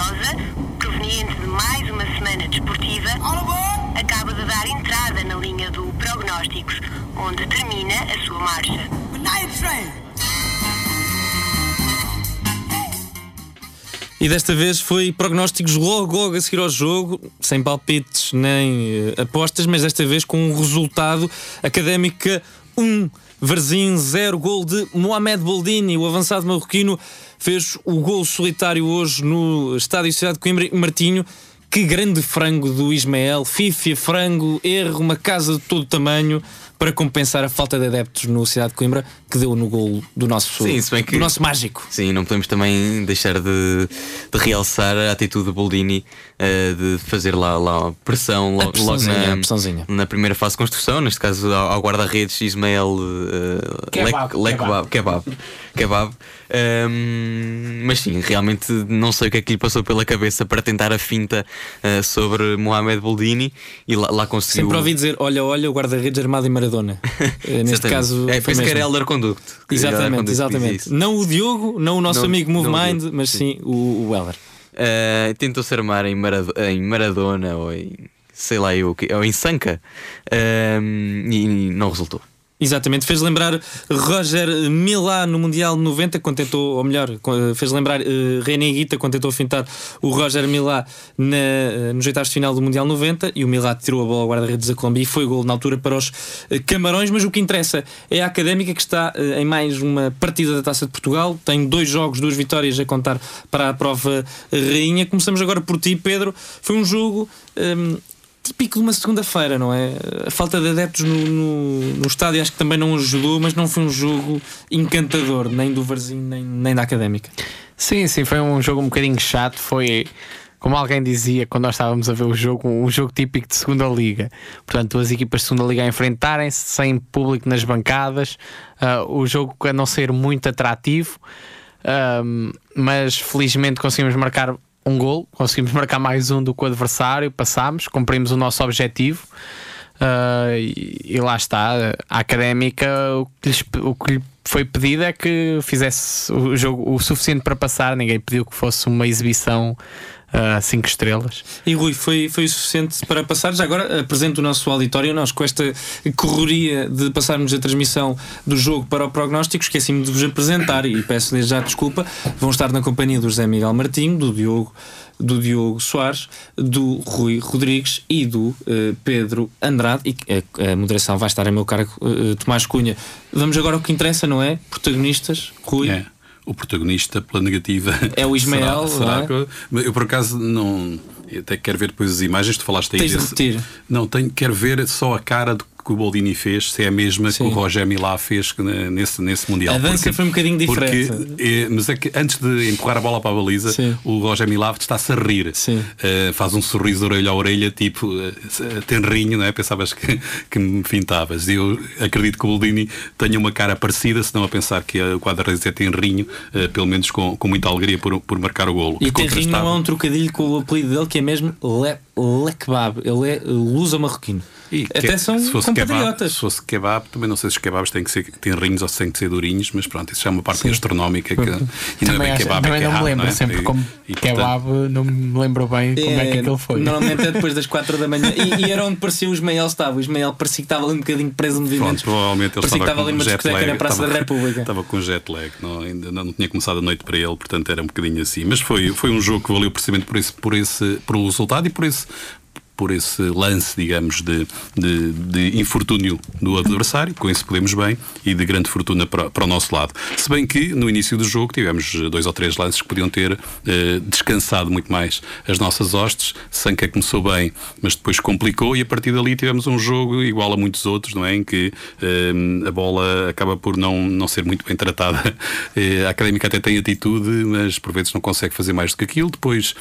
vitoriosa, proveniente de mais uma semana desportiva, acaba de dar entrada na linha do prognósticos, onde termina a sua marcha. E desta vez foi prognósticos logo, logo a seguir ao jogo, sem palpites nem eh, apostas, mas desta vez com um resultado académica 1. Um, Varzim 0, gol de Mohamed Boldini, o avançado marroquino, fez o gol solitário hoje no Estádio Cidade de Coimbra. Martinho, que grande frango do Ismael, fifia, frango, erro, uma casa de todo tamanho para compensar a falta de adeptos no Cidade de Coimbra que deu no gol do nosso, sim, se bem que, do nosso mágico. Sim, não podemos também deixar de, de realçar a atitude de Boldini uh, de fazer lá, lá pressão logo, logo na, na, primeira fase de construção, neste caso ao, ao guarda-redes Ismael uh, kebab, Le, kebab, kebab, kebab. Um, mas sim, realmente não sei o que é que lhe passou pela cabeça para tentar a finta uh, sobre Mohamed Boldini e lá, lá conseguiu. Sempre ouvi dizer: olha, olha, o guarda-redes armado em Maradona. neste caso, é, penso que era Elder Conduct. Exatamente, exatamente. Não o Diogo, não o nosso não, amigo Movemind, mas sim, sim o, o Elder. Uh, tentou-se armar em, em Maradona ou em sei lá eu, ou em Sanca uh, e não resultou. Exatamente, fez lembrar Roger Milá no Mundial 90, quando tentou, ou melhor, fez lembrar uh, René Guita quando tentou fintar o Roger Milá na, uh, nos oitavos de final do Mundial 90 e o Milá tirou a bola ao guarda-redes da Colômbia e foi gol na altura para os uh, Camarões. Mas o que interessa é a Académica que está uh, em mais uma partida da Taça de Portugal, tem dois jogos, duas vitórias a contar para a prova rainha. Começamos agora por ti, Pedro. Foi um jogo. Um, típico de uma segunda-feira, não é? A falta de adeptos no, no, no, estádio acho que também não ajudou, mas não foi um jogo encantador, nem do Varzim, nem, nem da Académica. Sim, sim, foi um jogo um bocadinho chato. Foi, como alguém dizia quando nós estávamos a ver o jogo, um jogo típico de segunda liga. Portanto, as equipas de segunda liga a enfrentarem-se sem público nas bancadas, uh, o jogo a não ser muito atrativo. Uh, mas felizmente conseguimos marcar um gol, conseguimos marcar mais um do que o adversário, passámos, cumprimos o nosso objetivo. Uh, e, e, lá está, a académica, o que, lhes, o que lhe foi pedido é que fizesse o jogo o suficiente para passar. Ninguém pediu que fosse uma exibição a uh, 5 estrelas. E Rui, foi, foi o suficiente para passar? Já agora apresento o nosso auditório. Nós, com esta correria de passarmos a transmissão do jogo para o prognóstico, esqueci-me de vos apresentar e peço desde já desculpa. Vão estar na companhia do José Miguel Martinho, do Diogo do Diogo Soares, do Rui Rodrigues e do uh, Pedro Andrade. E a, a, moderação vai estar a meu cargo, uh, Tomás Cunha. Vamos agora ao que interessa, não é? Protagonistas, Rui. É o protagonista pela negativa. É o Ismael. será, será é? eu por acaso não. Até quero ver depois as imagens, tu falaste aí. Tens desse, de repetir. Não, tenho, quero ver só a cara do que o Boldini fez, se é a mesma Sim. que o Roger Milá fez nesse, nesse Mundial. A dança porque, foi um bocadinho diferente. Porque, é, mas é que antes de empurrar a bola para a baliza, Sim. o Roger Milá está-se a rir. Uh, faz um sorriso orelha a orelha, tipo uh, tenrinho, não é? Pensavas que, que me fintavas. Eu acredito que o Boldini tenha uma cara parecida, se não a pensar que o quadra-redes é tenrinho, uh, pelo menos com, com muita alegria por, por marcar o golo. E tenrinho não é um trocadilho com o apelido dele, que é mesmo Le, Le Kebab. Ele é lusa marroquino. E Até que, são se fosse kebab, se fosse kebab, também não sei se os kebabs têm que ser tenrinhos ou se têm que ser durinhos, mas pronto, isso já é uma parte Sim. gastronómica que e não é bem kebab, também é não me lembro, não é? sempre como e, kebab, portanto, não me lembro bem como é, é que aquele foi. Normalmente é depois das 4 da manhã e, e, era onde parecia o Ismael estava. O Ismael parecia que estava ali um bocadinho preso no movimento. Pronto, provavelmente ele parecia estava, estava ali numa discoteca na Praça estava, da República. Estava com jet lag, não, ainda não tinha começado a noite para ele, portanto era um bocadinho assim. Mas foi, foi um jogo que valeu precisamente por esse, por esse por o resultado e por esse por esse lance, digamos, de, de, de, infortúnio do adversário, com isso podemos bem, e de grande fortuna para, para, o nosso lado. Se bem que no início do jogo tivemos dois ou três lances que podiam ter eh, descansado muito mais as nossas hostes. Sanca começou bem, mas depois complicou, e a partir dali tivemos um jogo igual a muitos outros, não é? Em que eh, a bola acaba por não, não ser muito bem tratada. Eh, a académica até tem atitude, mas por vezes não consegue fazer mais do que aquilo. Depois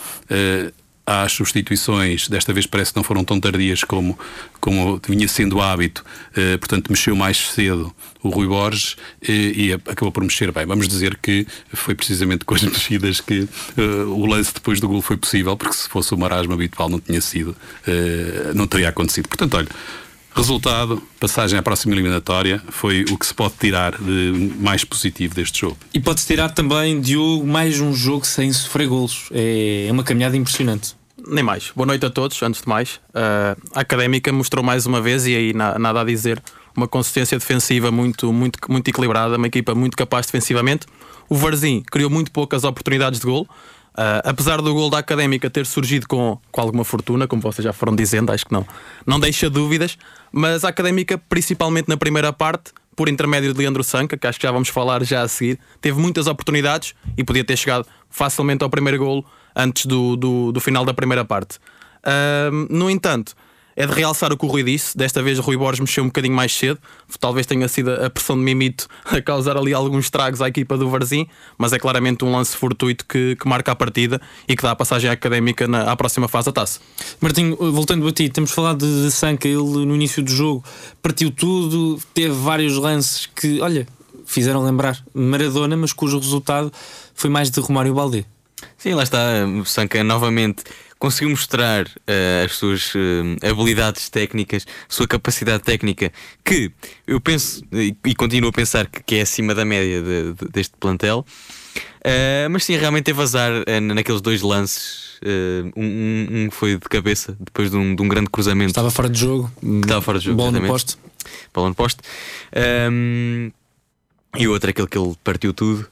às substituições, desta vez parece que não foram tão tardias como, como vinha sendo hábito, eh, portanto mexeu mais cedo o Rui Borges eh, e acabou por mexer bem. Vamos dizer que foi precisamente com as mexidas que eh, o lance depois do gol foi possível, porque se fosse o marasmo habitual não tinha sido, não teria acontecido. Portanto, olha, Resultado, passagem à próxima eliminatória, foi o que se pode tirar de mais positivo deste jogo. E pode-se tirar também, Diogo, mais um jogo sem sofrer golos. É, é uma caminhada impressionante. Nem mais. Boa noite a todos, antes de mais. Uh, a Académica mostrou mais uma vez, e aí nada a dizer, uma consistência defensiva muito, muito, muito equilibrada, uma equipa muito capaz defensivamente. O Varzim criou muito poucas oportunidades de gol. Uh, apesar do gol da Académica ter surgido com, com alguma fortuna, como vocês já foram dizendo, acho que não, não deixa dúvidas, mas a Académica, principalmente na primeira parte, por intermédio de Leandro Sanca, que acho que já vamos falar já a seguir, teve muitas oportunidades e podia ter chegado facilmente ao primeiro golo antes do, do, do final da primeira parte. Uh, no entanto, é de realçar o que o Rui disse. Desta vez o Rui Borges mexeu um bocadinho mais cedo. Talvez tenha sido a pressão de Mimito a causar ali alguns estragos à equipa do Varzim, mas é claramente um lance fortuito que, que marca a partida e que dá a passagem académica na, à próxima fase da taça. Martinho, voltando a ti, temos falado de, de Sanca, ele no início do jogo partiu tudo, teve vários lances que, olha, fizeram lembrar Maradona, mas cujo resultado foi mais de Romário Balde. Sim, lá está, Sanca novamente conseguiu mostrar uh, as suas uh, habilidades técnicas, sua capacidade técnica, que eu penso e, e continuo a pensar que, que, é acima da média de, de, deste plantel. Uh, mas sim, realmente teve azar naqueles dois lances. Um, um, foi de cabeça depois de um, de um, grande cruzamento. Estava fora de jogo. Estava fora de jogo. Bola no poste. Bola no poste. Um, e o outro, aquele que ele partiu tudo.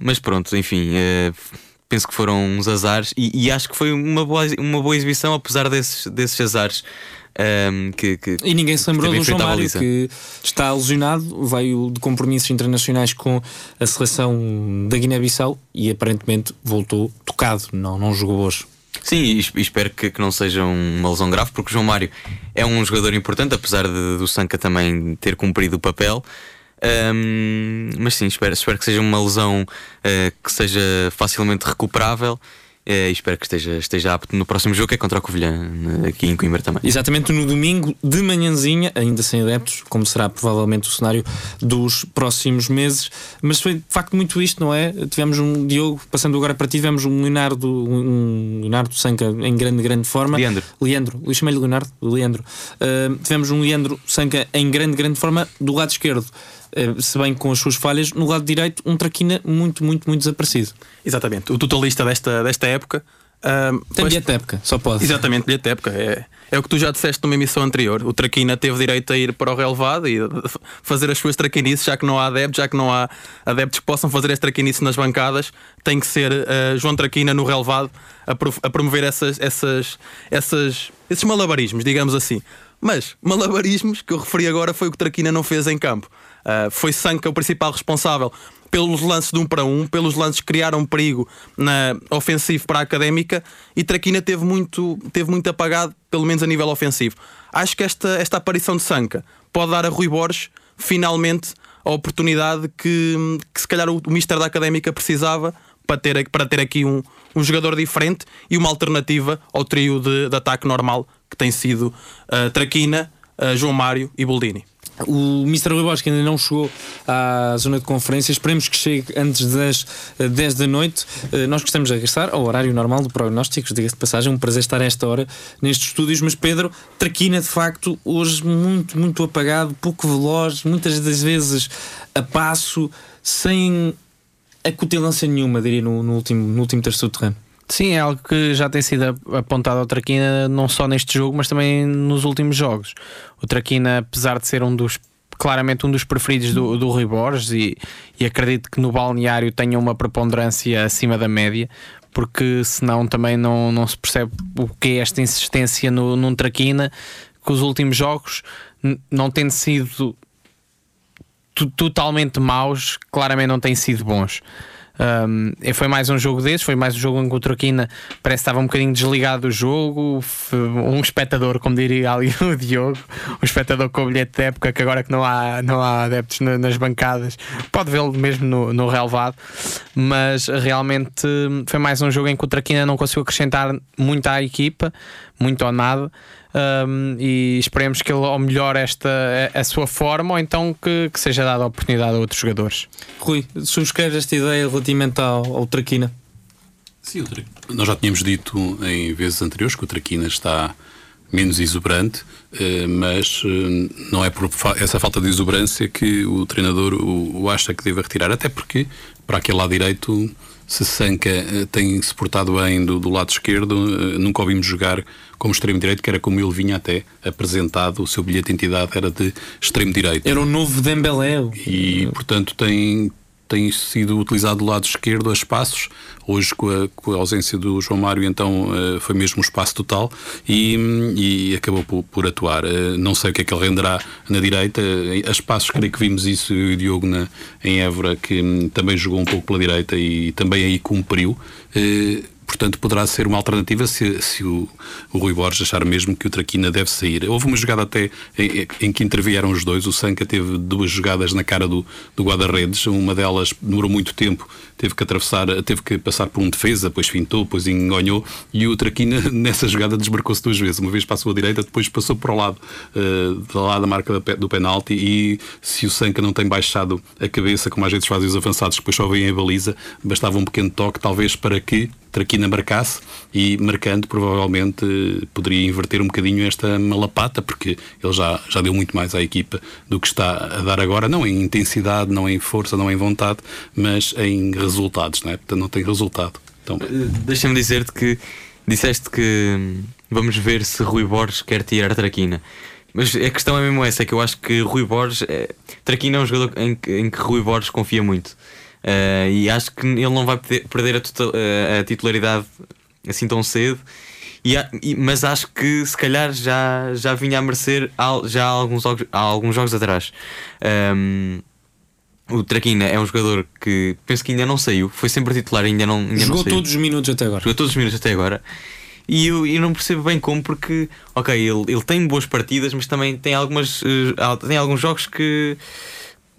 Mas pronto, enfim penso que foram uns azares e, e, acho que foi uma boa, uma boa exibição, apesar desses, desses azares. Um, que, que, e ninguém se lembrou do João Mário que está lesionado, veio de compromissos internacionais com a seleção da Guiné-Bissau e aparentemente voltou tocado, não, não jogou hoje. Sim, e espero que, que, não seja uma lesão grave, porque o João Mário é um jogador importante, apesar de, do Sanca também ter cumprido o papel. Um, mas sim, espero, espero que seja uma lesão uh, que seja facilmente recuperável. Uh, e espero que esteja, esteja apto no próximo jogo, que é contra o Covilhã, aqui em Coimbra também. Exatamente no domingo, de manhãzinha, ainda sem adeptos, como será provavelmente o cenário dos próximos meses. Mas foi de facto muito isto, não é? Tivemos um Diogo, passando agora para ti, tivemos um Leonardo, um Leonardo Sanca em grande, grande forma. Leandro. Leandro, eu chamei-lhe Leonardo, Leandro. Uh, tivemos um Leandro Sanca em grande, grande forma do lado esquerdo. Eh, se bem com as suas falhas, no lado direito, um Traquina muito, muito, muito desaparecido. Exatamente. O totalista desta, desta época. Uh, Tem pois... bilhete de época, só pode. Exatamente, bilhete de época. É, é o que tu já disseste numa emissão anterior. O Traquina teve direito a ir para o relevado e fazer as suas traquinices, já que não há adeptos, já que não há adeptos que possam fazer as traquinices nas bancadas. Tem que ser uh, João Traquina no relevado a, a promover essas, essas, essas, esses malabarismos, digamos assim. Mas malabarismos que eu referi agora foi o que Traquina não fez em campo. Uh, foi Sanca o principal responsável pelos lances de um para um, pelos lances que criaram perigo na ofensivo para a académica e Traquina teve muito, teve muito apagado, pelo menos a nível ofensivo. Acho que esta, esta aparição de Sanca pode dar a Rui Borges finalmente a oportunidade que, que se calhar o, o Mister da Académica precisava para ter, para ter aqui um, um jogador diferente e uma alternativa ao trio de, de ataque normal que tem sido uh, Traquina, uh, João Mário e Boldini. O Mr. Rui Borges ainda não chegou à zona de conferência, esperemos que chegue antes das 10 da noite. Eh, nós gostamos de regressar ao horário normal do prognóstico, diga-se de passagem, um prazer estar a esta hora nestes estúdios. Mas Pedro, Traquina de facto, hoje muito, muito apagado, pouco veloz, muitas das vezes a passo, sem acutilância nenhuma, diria, no, no último, no último terço do terreno. Sim, é algo que já tem sido apontado ao Traquina, não só neste jogo, mas também nos últimos jogos. O Traquina, apesar de ser um dos claramente um dos preferidos do, do Rui Borges e, e acredito que no balneário tenha uma preponderância acima da média, porque senão também não, não se percebe o que é esta insistência no, num Traquina, que os últimos jogos não tendo sido totalmente maus, claramente não têm sido bons. Um, foi mais um jogo desses, foi mais um jogo em que o Troquina parece que estava um bocadinho desligado do jogo. Um espectador, como diria ali o Diogo, um espectador com o bilhete de época, que agora que não há, não há adeptos nas bancadas, pode vê-lo mesmo no, no relevado. Mas realmente foi mais um jogo em que o Traquina não conseguiu acrescentar muito à equipa, muito ou nada um, e esperemos que ele ou melhore esta, a, a sua forma ou então que, que, seja dada a oportunidade a outros jogadores. Rui, subscreves esta ideia relativamente ao, ao Traquina? Sim, nós já tínhamos dito em vezes anteriores que o Traquina está menos exuberante, eh, mas eh, não é por essa falta de exuberância que o treinador o acha que deve retirar, até porque para aquele lado direito se Sanca eh, tem se portado bem do, do, lado esquerdo, nunca o vimos jogar como extremo direito, que era como ele vinha até apresentado, o seu bilhete de entidade era de extremo direito. Era o novo Dembélé. E, portanto, tem, tem sido utilizado do lado esquerdo a espaços. Hoje, com a, com a ausência do João Mário, então uh, foi mesmo um espaço total e, e acabou por, por atuar. Uh, não sei o que é que ele renderá na direita. A espaços, creio que vimos isso e o Diogo na, em Évora, que um, também jogou um pouco pela direita e também aí cumpriu. Portanto poderá ser uma alternativa se, se o, o Rui Borges achar mesmo que o Traquina deve sair. Houve uma jogada até em, em que intervieram os dois, o Sanca teve duas jogadas na cara do, do guarda-redes, uma delas demorou muito tempo, teve que atravessar, teve que passar por um defesa, depois fintou, depois enganhou. E o Traquina nessa jogada desmarcou-se duas vezes, uma vez passou à direita, depois passou para o lado, uh, do lado da marca do penalti. E se o Sanca não tem baixado a cabeça, como às vezes fazem os avançados, depois só vêm a baliza, bastava um pequeno toque, talvez para que Traquina marcasse e marcando provavelmente poderia inverter um bocadinho esta malapata porque ele já, já deu muito mais à equipa do que está a dar agora, não em intensidade, não em força, não em vontade, mas em resultados, não é? Portanto, não tem resultado. Então... Eh, deixa-me dizer-te que disseste que hum, vamos ver se Rui Borges quer tirar Traquina. Mas a questão é mesmo essa, é que eu acho que Rui Borges. É, Traquina é um jogador em que, em que Rui Borges confia muito. Uh, e acho que ele não vai perder a, total, uh, a titularidade assim tão cedo. E, mas acho que se calhar já, já vinha a merecer já há alguns, há alguns jogos atrás. Um, o Traquina é um jogador que penso que ainda não saiu, foi sempre titular, ainda não ainda Jogou não todos os minutos até agora. Jogou todos os minutos até agora. E eu, eu não percebo bem como, porque, ok, ele, ele tem boas partidas, mas também tem, algumas, uh, tem alguns jogos que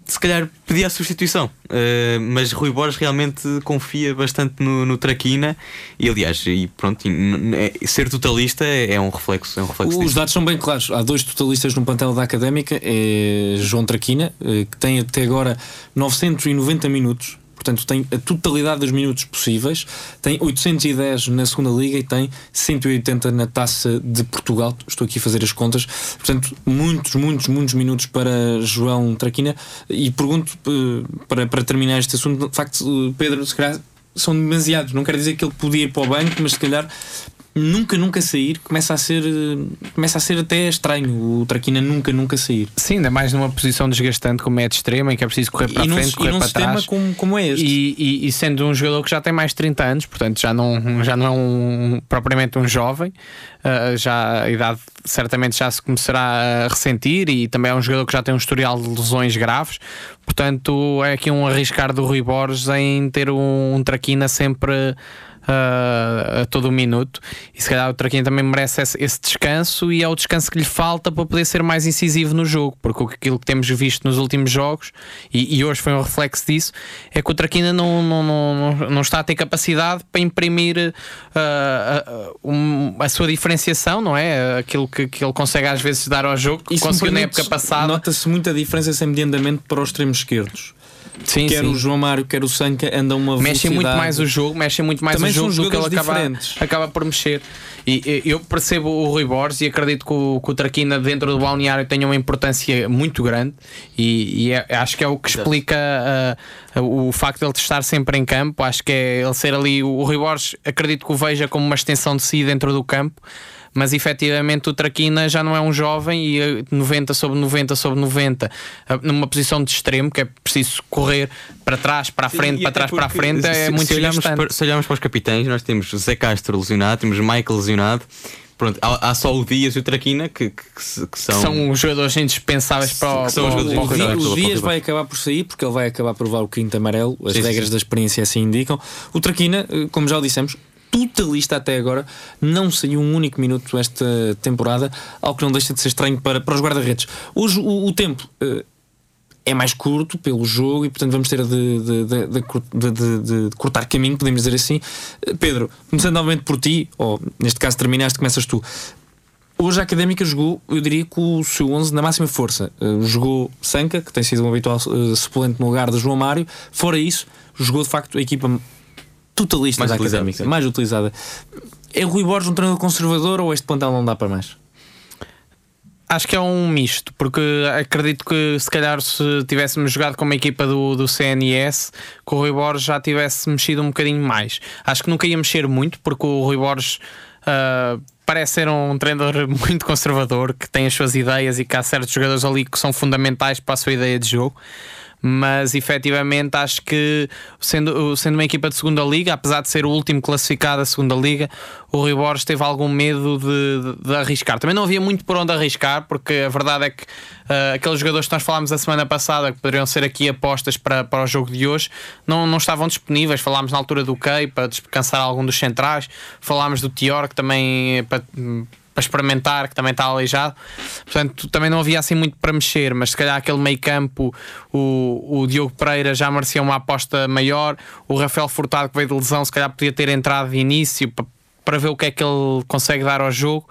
se calhar pedia a substituição. Uh, mas Rui Borges realmente confia bastante no, no Traquina e aliás, e pronto, e, é, ser totalista é, é, um reflexo. É um reflexo Os disso. dados são bem claros. Há dois totalistas no plantel da académica, é João Traquina, uh, que tem até agora 990 minutos portanto tem a totalidade dos minutos possíveis, tem 810 na segunda liga e tem 180 na taça de Portugal. Estou aqui a fazer as contas, portanto, muitos, muitos, muitos minutos para João Traquina. E pergunto eh, para, para terminar este assunto, de facto, Pedro, se calhar são demasiados. Não quer dizer que ele podia ir para o banco, mas se calhar nunca, nunca sair começa a ser começa a ser até estranho o Traquina nunca, nunca sair. Sim, ainda mais numa posição desgastante como é de extrema, em que é preciso correr para a frente, correr para trás. Como, como é este. E, e, e, sendo um jogador que já tem mais de 30 anos, portanto já não, já não é um, propriamente um jovem, uh, já a idade certamente já se começará a ressentir e também é um jogador que já tem um historial de lesões graves, portanto é aqui um arriscar do Rui Borges em ter um, um Traquina sempre uh, a todo o minuto. E se calhar o Traquinho também merece esse, esse, descanso e é o descanso que lhe falta para poder ser mais incisivo no jogo, porque aquilo que temos visto nos últimos jogos, e, e hoje foi um reflexo disso, é que o Traquina não, não, não, não está a ter capacidade para imprimir uh, uh, um, a sua diferenciação, não é? Aquilo que, que ele consegue às vezes dar ao jogo, que conseguiu na época passada. Nota-se muita diferença sem para os extremos esquerdos. Sim, quer sim. o João Mário, quer o Sanca andam uma Mexem muito mais o jogo, mexem muito mais Também o jogo do que ele acaba, acaba por mexer. E, eu percebo o Rui Borges e acredito que o, que o Traquina dentro do balneário tenha uma importância muito grande e, e é, acho que é o que explica uh, o facto de ele estar sempre em campo. Acho que é ele ser ali. O Rui Borges acredito que o veja como uma extensão de si dentro do campo mas efetivamente o Traquina já não é um jovem e 90 sobre 90 sobre 90 numa posição de extremo que é preciso correr para trás, para a frente, para trás, para a frente é se, muito se olharmos, para, se olharmos para os capitães, nós temos Zé Castro lesionado, temos Michael lesionado. Pronto, há, há, só o Dias e o Traquina que, que, que, são, que são os jogadores indispensáveis para, o, são para, o, o, o, Dias vai acabar por sair porque ele vai acabar por provar o quinto amarelo, as sim, regras sim. da experiência assim indicam. O Traquina, eh, como já dissemos, totalista até agora, não saiu um único minuto esta temporada, algo que não deixa de ser estranho para, para os guarda-redes. Hoje o, o tempo uh, é mais curto pelo jogo e, portanto, vamos ter de, de, de, de, cortar caminho, podemos dizer assim. Uh, Pedro, começando novamente por ti, ou neste caso terminaste, começas tu. Hoje a Académica jogou, eu diria, com o seu 11 na máxima força. Uh, jogou Sanca, que tem sido um habitual suplente no lugar de João Mário. Fora isso, jogou de facto a equipa totalista mais da utilizada, académica, mais utilizada. É o Rui Borges um treinador conservador ou este plantel não dá para mais? Acho que é um misto, porque acredito que se calhar se tivéssemos jogado com uma equipa do, do CNS, que o Rui Borges já tivesse mexido um bocadinho mais. Acho que nunca ia mexer muito, porque o Rui Borges uh, parece ser um treinador muito conservador, que tem as suas ideias e que há certos jogadores ali que são fundamentais para a sua ideia de jogo mas efetivamente acho que sendo, sendo uma equipa de segunda liga, apesar de ser o último classificado da segunda liga, o Rui Borges teve algum medo de, de, de, arriscar. Também não havia muito por onde arriscar, porque a verdade é que uh, aqueles jogadores que nós falámos a semana passada, que poderiam ser aqui apostas para, para o jogo de hoje, não, não estavam disponíveis. Falámos na altura do Kei para descansar algum dos centrais, falámos do Tior, que também para experimentar, que também está aleijado. Portanto, também não havia assim muito para mexer, mas se calhar aquele meio campo, o, o Diogo Pereira já merecia uma aposta maior. O Rafael Furtado, que veio de lesão, se calhar podia ter entrado de início para, para ver o que é que ele consegue dar ao jogo.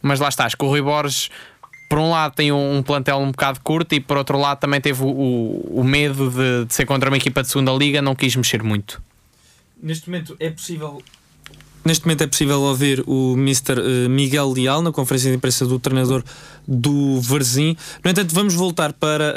Mas lá está, acho que o Rui Borges por um lado tem um, plantel um bocado curto e por outro lado também teve o, o, o medo de, de, ser contra uma equipa de segunda liga, não quis mexer muito. Neste momento é possível Neste momento é possível ouvir o Mr. Eh, Miguel Leal na conferência de imprensa do treinador do Varzim. No entanto, vamos voltar para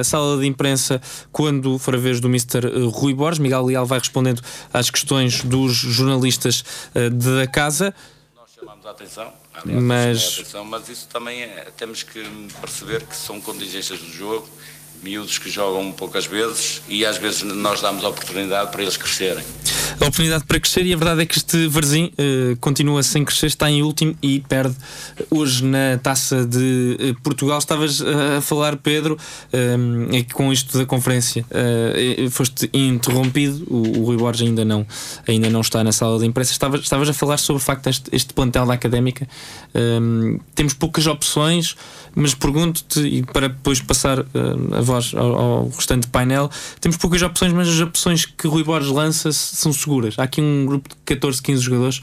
a sala de imprensa quando for a vez do Mr. Eh, Rui Borges. Miguel Leal vai respondendo às questões dos jornalistas eh, da casa. Nós chamamos a atenção, aliás, mas... A atenção, mas isso também é, temos que perceber que são contingências do jogo miúdos que jogam poucas vezes e às vezes nós damos a oportunidade para eles crescerem. A oportunidade para crescer e a verdade é que este Varzim uh, continua sem crescer, está em último e perde hoje na taça de uh, Portugal. Estavas a falar, Pedro, é que com isto da conferência foste interrompido. O, o Rui Borges ainda não, ainda não está na sala de imprensa. Estavas, estavas a falar sobre o facto deste este plantel da académica. temos poucas opções, mas pergunto-te, e para depois passar a ao, ao, restante painel, temos poucas opções, mas as opções que Rui Borges lança são seguras. Há aqui um grupo de 14, 15 jogadores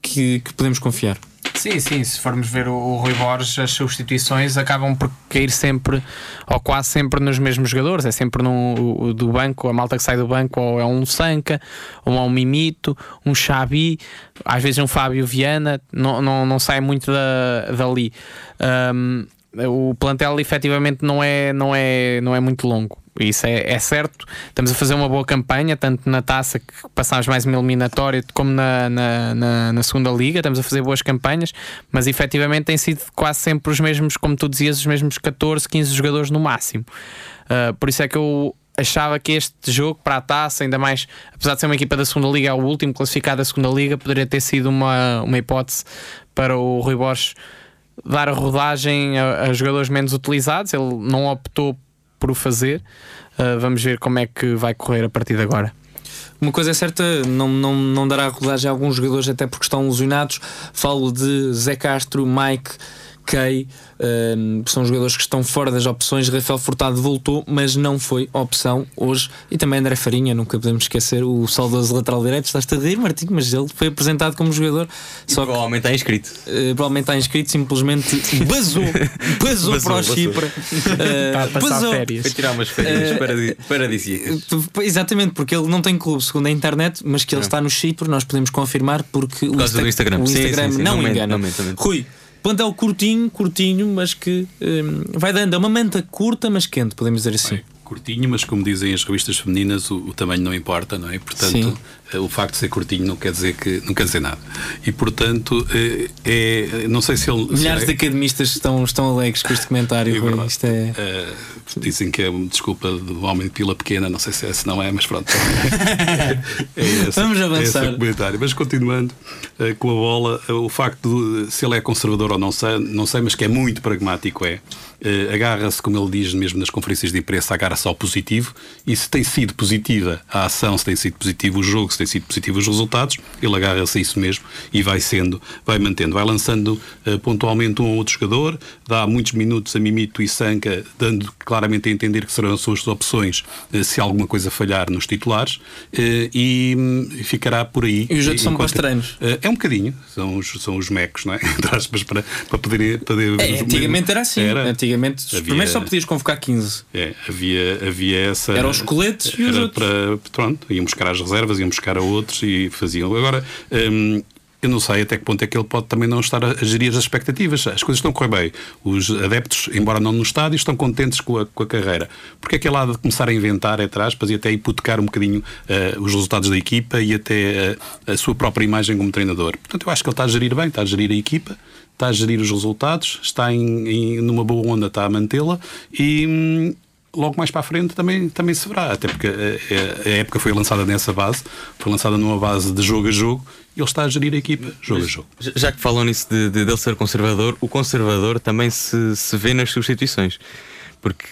que, que podemos confiar. Sim, sim, se formos ver o, o Rui Borges, as substituições acabam por cair sempre, ou quase sempre, nos mesmos jogadores. É sempre no, do banco, a malta que sai do banco, ou é um Sanca, ou é um Mimito, um Xabi, às vezes um Fábio Viana, não, não, não sai muito da, dali. Um, o plantel efetivamente não é, não é, não é muito longo. Isso é, é, certo. Estamos a fazer uma boa campanha, tanto na taça que passámos mais uma eliminatória, como na, na, na, na, segunda liga. Estamos a fazer boas campanhas, mas efetivamente têm sido quase sempre os mesmos, como tu dizias, os mesmos 14, 15 jogadores no máximo. Uh, por isso é que eu achava que este jogo para a taça, ainda mais, apesar de ser uma equipa da segunda liga, é o último classificado da segunda liga, poderia ter sido uma, uma hipótese para o Rui Borges dar rodagem a, a, jogadores menos utilizados. Ele não optou por o fazer. Uh, vamos ver como é que vai correr a partir de agora. Uma coisa é certa, não, não, não dará rodagem a alguns jogadores, até porque estão lesionados. Falo de Zé Castro, Mike, Kay são jogadores que estão fora das opções. Rafael Furtado voltou, mas não foi opção hoje. E também André Farinha, nunca podemos esquecer o saudoso lateral direito. Estás-te a rir, Martinho, mas ele foi apresentado como jogador. E só provavelmente que, está inscrito. Uh, provavelmente está inscrito, simplesmente basou, basou, basou para o Chipre. Uh, basou. Férias. Foi tirar umas férias uh, paradisíacas. Exatamente, porque ele não tem clube, segundo a internet, mas que ele não. está no Chipre, nós podemos confirmar porque Por o, Insta Instagram. o Instagram, sim, sim, não, não engana. Não mente, não mente. Rui, Plantel curtinho, curtinho, mas que um, vai dando. É uma manta curta, mas quente, podemos dizer assim. Bem, curtinho, mas como dizem as revistas femininas, o, o tamanho não importa, não é? Portanto, Sim. O facto de ser curtinho não quer dizer que não quer dizer nada. E portanto, é, é não sei se ele. Milhares se é, de academistas estão, estão alegres com este comentário. É verdade. Isto é... Uh, dizem que é uma desculpa do homem de pila pequena, não sei se é, se não é, mas pronto. é esse, Vamos avançar. É comentário. Mas continuando uh, com a bola, uh, o facto de se ele é conservador ou não sei, não sei, mas que é muito pragmático é. agarra-se, como ele diz mesmo nas conferências de imprensa, agarra-se ao positivo e se tem sido positiva a ação, se tem sido positivo o jogo, têm sido positivos os resultados, ele agarra-se a isso mesmo e vai sendo, vai mantendo, vai lançando uh, pontualmente um ou outro jogador, dá muitos minutos a Mimito e Sanca, dando claramente a entender que serão as suas opções uh, se alguma coisa falhar nos titulares uh, e um, ficará por aí. E os outros são bons treinos? é um bocadinho, são os, são os mecos, não é? Entre aspas, para, para poder. poder é, antigamente era assim, era, antigamente havia, primeiro só podias convocar 15. É, havia, havia essa. Eram os coletes e os outros. Para, pronto, iam buscar as reservas, iam buscar buscar a outros e faziam. Agora, um, eu não sei até que ponto é que ele pode também não estar a, gerir as expectativas. As coisas estão a correr bem. Os adeptos, embora não no estádio, estão contentes com a, com a carreira. Porque é que ele há de começar a inventar, entre aspas, e até hipotecar um bocadinho uh, os resultados da equipa e até uh, a sua própria imagem como treinador? Portanto, eu acho que ele está a gerir bem, está a gerir a equipa, está a gerir os resultados, está em, em numa boa onda, está a mantê-la e. Logo mais para a frente também, também se verá, até porque a, época foi lançada nessa base, foi lançada numa base de jogo a jogo e ele está a gerir a equipa jogo Mas, a jogo. Já que falam nisso de, de, dele ser conservador, o conservador também se, se vê nas substituições, porque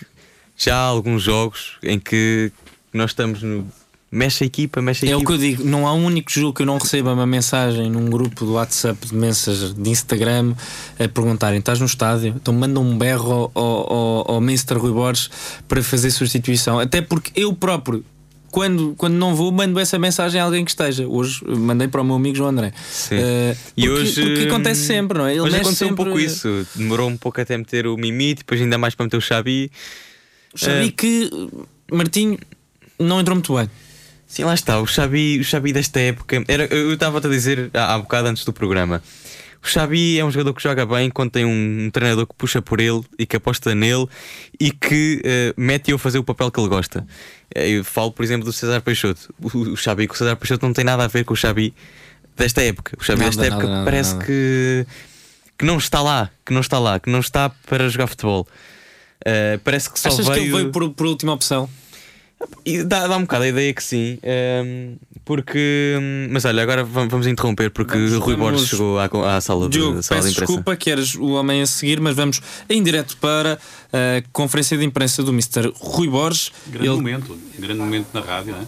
já há alguns jogos em que nós estamos no mexe a equipa, mexe a é equipa. É o que eu digo, não há um único jogo que eu não receba uma mensagem num grupo do WhatsApp de mensagens de Instagram a perguntarem: estás no estádio? Então manda um berro ao, ao, ao Mr. Rui Borges para fazer substituição. Até porque eu próprio quando, quando não vou, mando essa mensagem a alguém que esteja. Hoje mandei para o meu amigo João André. Sim. Uh, e hoje. Porque acontece sempre, não é? Ele hoje aconteceu sempre... um pouco isso. Demorou um pouco até meter o Mimi, depois ainda mais para meter o Xabi. O Xabi uh... que, Martinho, não entrou muito bem. Sim, lá está. O Xabi, o Xabi desta época. Era, eu estava a dizer há, há bocado antes do programa. O Xabi é um jogador que joga bem quando tem um, um treinador que puxa por ele e que aposta nele e que uh, mete-o a fazer o papel que ele gosta. Eh, eu falo, por exemplo, do César Peixoto. O, o Xabi com o César Peixoto não tem nada a ver com o Xabi desta época. O Xabi nada, desta época nada, parece nada. Que, que não está lá, que não está lá, que não está para jogar futebol. Uh, parece que só Achas veio... que ele veio por, por última opção? E dá, dá um bocado a ideia que sim, um, ehm, porque. Mas olha, agora vamos interromper porque vamos, Rui Borges chegou à, à sala, Diogo, de, sala de imprensa. Desculpa que eres o homem a seguir, mas vamos em direto para a conferência de imprensa do Mr. Rui Borges. Grande Ele... momento, grande momento na rádio, não é?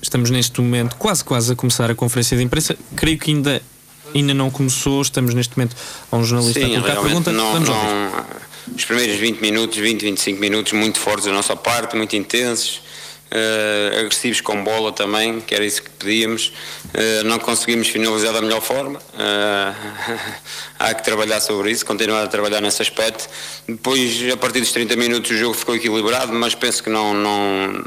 Estamos neste momento quase quase a começar a conferência de imprensa. Creio que ainda, ainda não começou. Estamos neste momento a um jornalista Sim, a colocar a pergunta. Não, vamos não, os primeiros 20 minutos, 20, 25 minutos muito fortes da nossa parte, muito intensos, uh, agressivos com bola também, que era isso que pedíamos. Uh, não conseguimos finalizar da melhor forma. Uh, há que trabalhar sobre isso, continuar a trabalhar nesse aspecto. Depois, a partir dos 30 minutos, o jogo ficou equilibrado, mas penso que não. não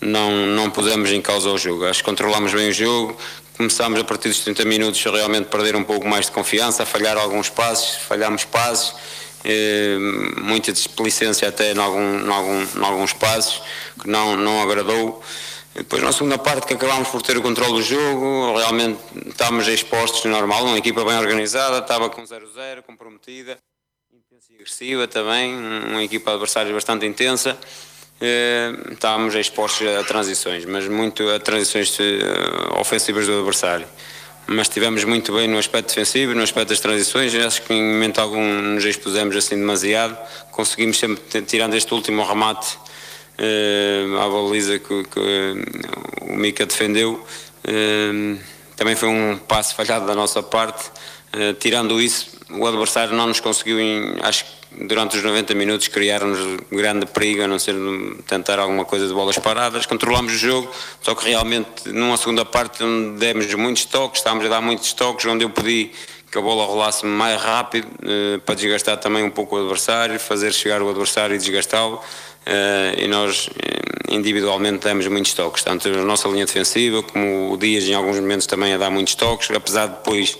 não, não pusemos em causa o jogo. Acho que controlámos bem o jogo, começámos a partir dos 30 minutos a realmente perder um pouco mais de confiança, a falhar alguns passos, falhámos passos eh, muita displicência até em, algum, em, algum, em alguns passos, que não, não agradou. Depois, na segunda parte, que acabámos por ter o controle do jogo, realmente estávamos expostos normal, uma equipa bem organizada, estava com 0-0, comprometida, intensa e agressiva também, uma equipa adversária bastante intensa. Eh, estávamos expostos a transições, mas muito a transições eh, ofensivas do adversário mas estivemos muito bem no aspecto defensivo, no aspecto das transições. Acho que em momento algum nos expusemos assim demasiado. Conseguimos sempre, tirando este último remate uh, à baliza que, que uh, o Mica defendeu, uh, também foi um passo falhado da nossa parte. Tirando isso, o adversário não nos conseguiu, em, acho que durante os 90 minutos criaram-nos grande perigo, a não ser tentar alguma coisa de bolas paradas. Controlámos o jogo, só que realmente numa segunda parte demos muitos toques, estávamos a dar muitos toques, onde eu pedi que a bola rolasse mais rápido eh, para desgastar também um pouco o adversário, fazer chegar o adversário e desgastá-lo. Eh, e nós eh, individualmente demos muitos toques, tanto a nossa linha defensiva como o Dias em alguns momentos também a dar muitos toques, apesar de depois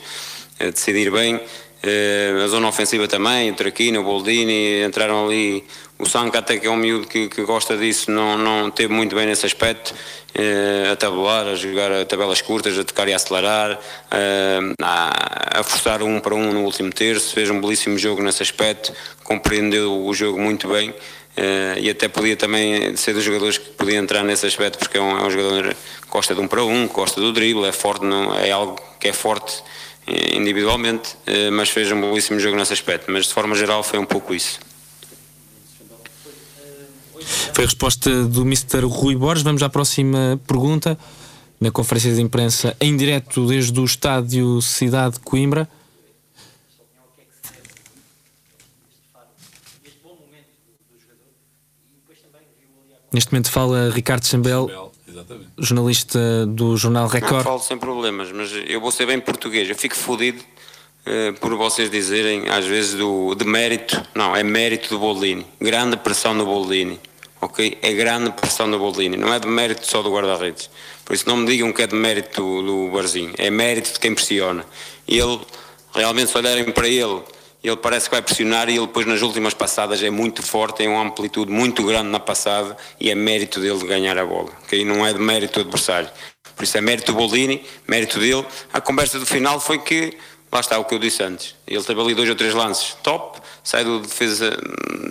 eh, decidir bem. Uh, a zona ofensiva também, o Traquino, o Boldini, entraram ali. O Sanca, até que é um miúdo que, que gosta disso, não, não teve muito bem nesse aspecto. Uh, a tabular, a jogar a tabelas curtas, a tocar e a acelerar, uh, a, a, forçar um para um no último terço. Fez um belíssimo jogo nesse aspecto, compreendeu o jogo muito bem. Uh, e até podia também ser dos jogadores que podia entrar nesse aspecto, porque é um, é um jogador que gosta de um para um, gosta do drible, é forte, não, é algo que é forte eh, individualmente, eh, mas fez um belíssimo jogo nesse aspecto. Mas de forma geral foi um pouco isso. Foi a resposta do Mr. Rui Borges. Vamos à próxima pergunta. Na conferência de imprensa em direto desde o estádio Cidade de Coimbra. Neste momento fala Ricardo Chambel Exatamente. jornalista do Jornal Record. Não falo sem problemas, mas eu vou ser bem português. Eu fico fodido uh, por vocês dizerem, às vezes, do, de mérito. Não, é mérito do Boldini. Grande pressão no Boldini. ok? É grande pressão do Boldini, não é de mérito só do guarda-redes. Por isso não me digam que é de mérito do, do Barzinho, é mérito de quem pressiona. E ele, realmente, se olharem para ele, ele parece que vai pressionar e ele depois nas últimas passadas é muito forte, tem uma amplitude muito grande na passada e é mérito dele de ganhar a bola, ok? Não é de mérito do adversário. Por isso é mérito do Boldini, mérito dele. A conversa do final foi que, lá está o que eu disse antes, ele teve ali dois ou três lances top, sai do defesa,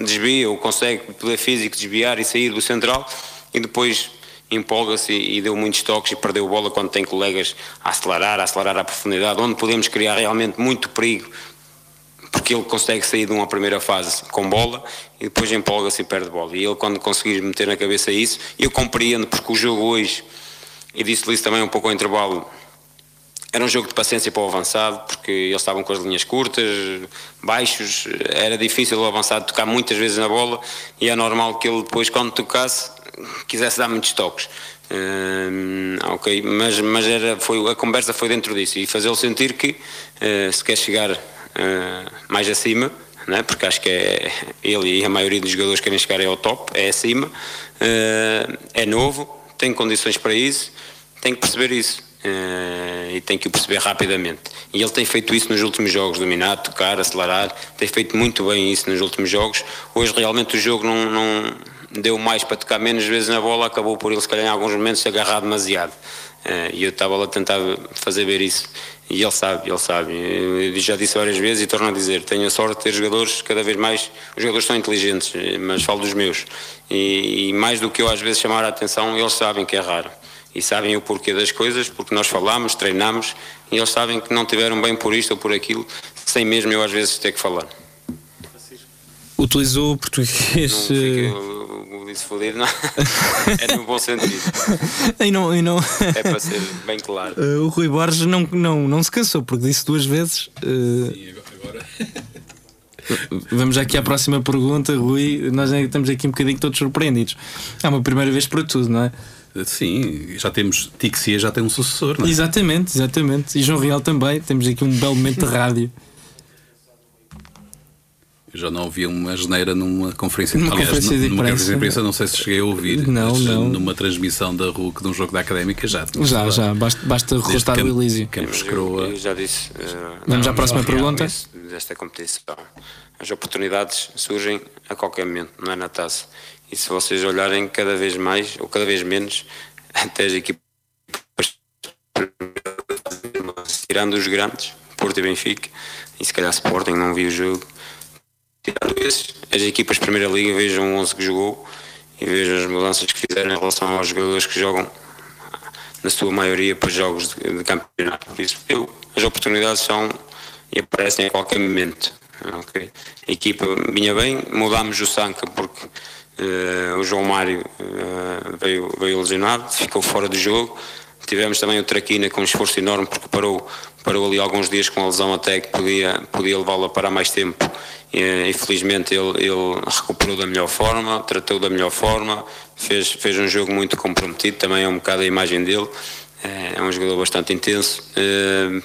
desvia ou consegue, poder físico, desviar e sair do central e depois empolga-se e, deu muitos toques e perdeu bola quando tem colegas a acelerar, a acelerar a profundidade, onde podemos criar realmente muito perigo, porque ele consegue sair de uma primeira fase com bola e depois empolga-se e perde bola. E ele, quando conseguir meter na cabeça isso, eu compreendo, porque o jogo hoje, e disse-lhe isso também um pouco ao intervalo, era um jogo de paciência para o avançado, porque eles estavam com as linhas curtas, baixos, era difícil o avançado tocar muitas vezes na bola e é normal que ele depois, quando tocasse, quisesse dar muitos toques. Uh, ok, mas, mas era, foi, a conversa foi dentro disso e fazê-lo sentir que uh, se quer chegar mais acima, né, porque acho que é ele e a maioria dos jogadores querem chegar ao top, é acima, é novo, tem condições para isso, tem que perceber isso. Uh, e tem que o perceber rapidamente. E ele tem feito isso nos últimos jogos, dominar, tocar, acelerar, tem feito muito bem isso nos últimos jogos. Hoje realmente o jogo não, não deu mais para tocar menos vezes na bola, acabou por ele se calhar em alguns momentos se agarrar demasiado. E eu estava lá a tentar fazer ver isso. E ele sabe, ele sabe. Eu já disse várias vezes e torno a dizer: tenho a sorte de ter jogadores cada vez mais. Os jogadores são inteligentes, mas falo dos meus. E, e mais do que eu às vezes chamar a atenção, eles sabem que é raro e sabem o porquê das coisas, porque nós falamos, treinamos e eles sabem que não tiveram bem por isto ou por aquilo, sem mesmo eu às vezes ter que falar. Utilizou o português. Não fica, disse fodido, não. é no bom sentido. e não, e não... é para ser bem claro. Uh, o Rui Borges não, não, não se cansou, porque disse duas vezes. Uh... Sim, agora. Vamos aqui à próxima pergunta, Rui. Nós estamos aqui um bocadinho todos surpreendidos. É uma primeira vez para tudo, não é? Sim, já temos. Tixia já tem um sucessor, não é? Exatamente, exatamente. E João Real também. Temos aqui um belo momento de rádio. Eu já não ouvi uma geneira numa conferência, numa aliás, conferência de numa conferência de imprensa, não sei se cheguei a ouvir, não, mas não. numa transmissão da RUC de um jogo da Académica já. Já, já, basta, basta rostar o Elísio. Campos Croa. Eu já disse. Uh, Vamos à próxima pergunta. Desta competição. As oportunidades surgem a qualquer momento, não é na taça. E se vocês olharem cada vez mais, ou cada vez menos, até as equipas tirando os grandes, Porto e Benfica, e se calhar Sporting não viu o jogo, tirando esses, as equipas de Primeira Liga vejam o 11 que jogou e vejam as mudanças que fizeram em relação aos jogadores que jogam na sua maioria para jogos de, de campeonato. Por isso, eu, as oportunidades são e aparecem a qualquer momento. Okay. A equipa vinha bem, mudámos o Sanca porque Uh, o João Mário uh, veio, veio lesionado, ficou fora do jogo. Tivemos também o Traquina com um esforço enorme porque parou, parou ali alguns dias com a lesão até que podia, podia levá-lo a parar mais tempo. E, infelizmente ele, ele recuperou da melhor forma, tratou da melhor forma, fez, fez um jogo muito comprometido, também é um bocado a imagem dele. É, é um jogador bastante intenso,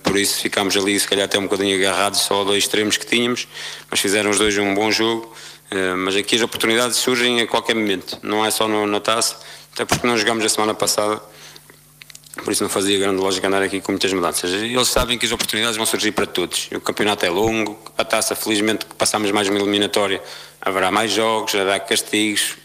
por isso ficámos ali, se calhar até um bocadinho agarrados só a dois extremos que tínhamos, mas fizeram os dois um bom jogo. Eh, mas aqui as oportunidades surgem a qualquer momento, não é só na taça, até porque não jogámos a semana passada, por isso não fazia grande lógica andar aqui com muitas mudanças. Eles sabem que as oportunidades vão surgir para todos. O campeonato é longo, a taça, felizmente, que passamos mais uma eliminatória, haverá mais jogos, haverá castigos,